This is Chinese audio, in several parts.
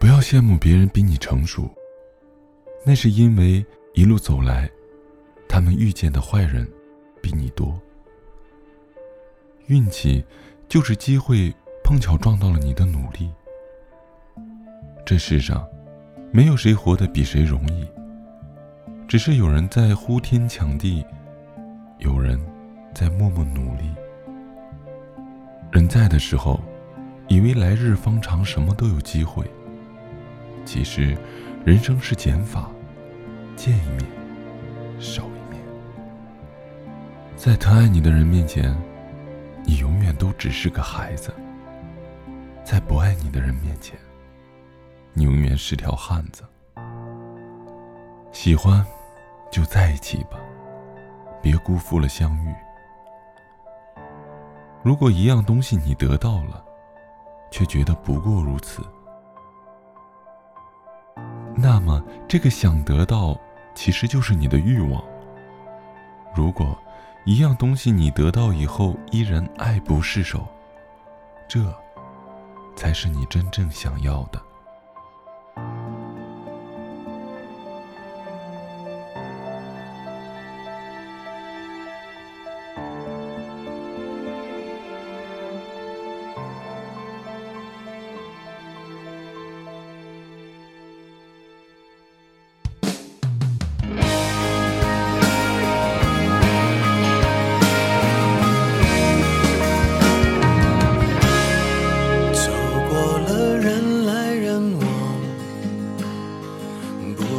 不要羡慕别人比你成熟，那是因为一路走来，他们遇见的坏人比你多。运气就是机会碰巧撞到了你的努力。这世上，没有谁活得比谁容易，只是有人在呼天抢地，有人在默默努力。人在的时候，以为来日方长，什么都有机会。其实，人生是减法，见一面少一面。在疼爱你的人面前，你永远都只是个孩子；在不爱你的人面前，你永远是条汉子。喜欢，就在一起吧，别辜负了相遇。如果一样东西你得到了，却觉得不过如此。那么，这个想得到，其实就是你的欲望。如果一样东西你得到以后依然爱不释手，这，才是你真正想要的。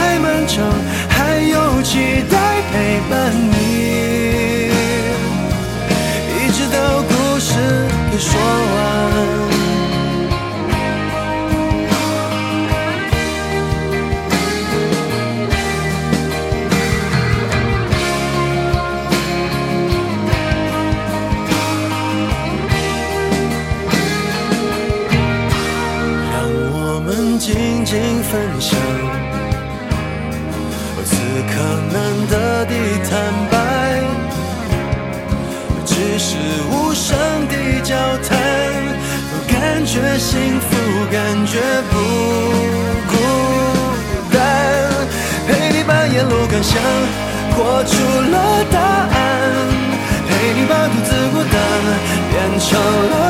再漫长，还有期待陪伴你，此刻难得的坦白，只是无声的交谈，感觉幸福，感觉不孤单。陪你把沿路感想活出了答案，陪你把独自孤单变成了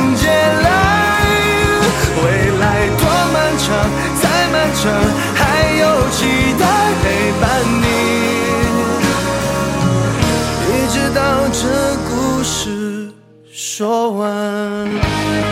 还有期待陪伴你。一直到这故事说完。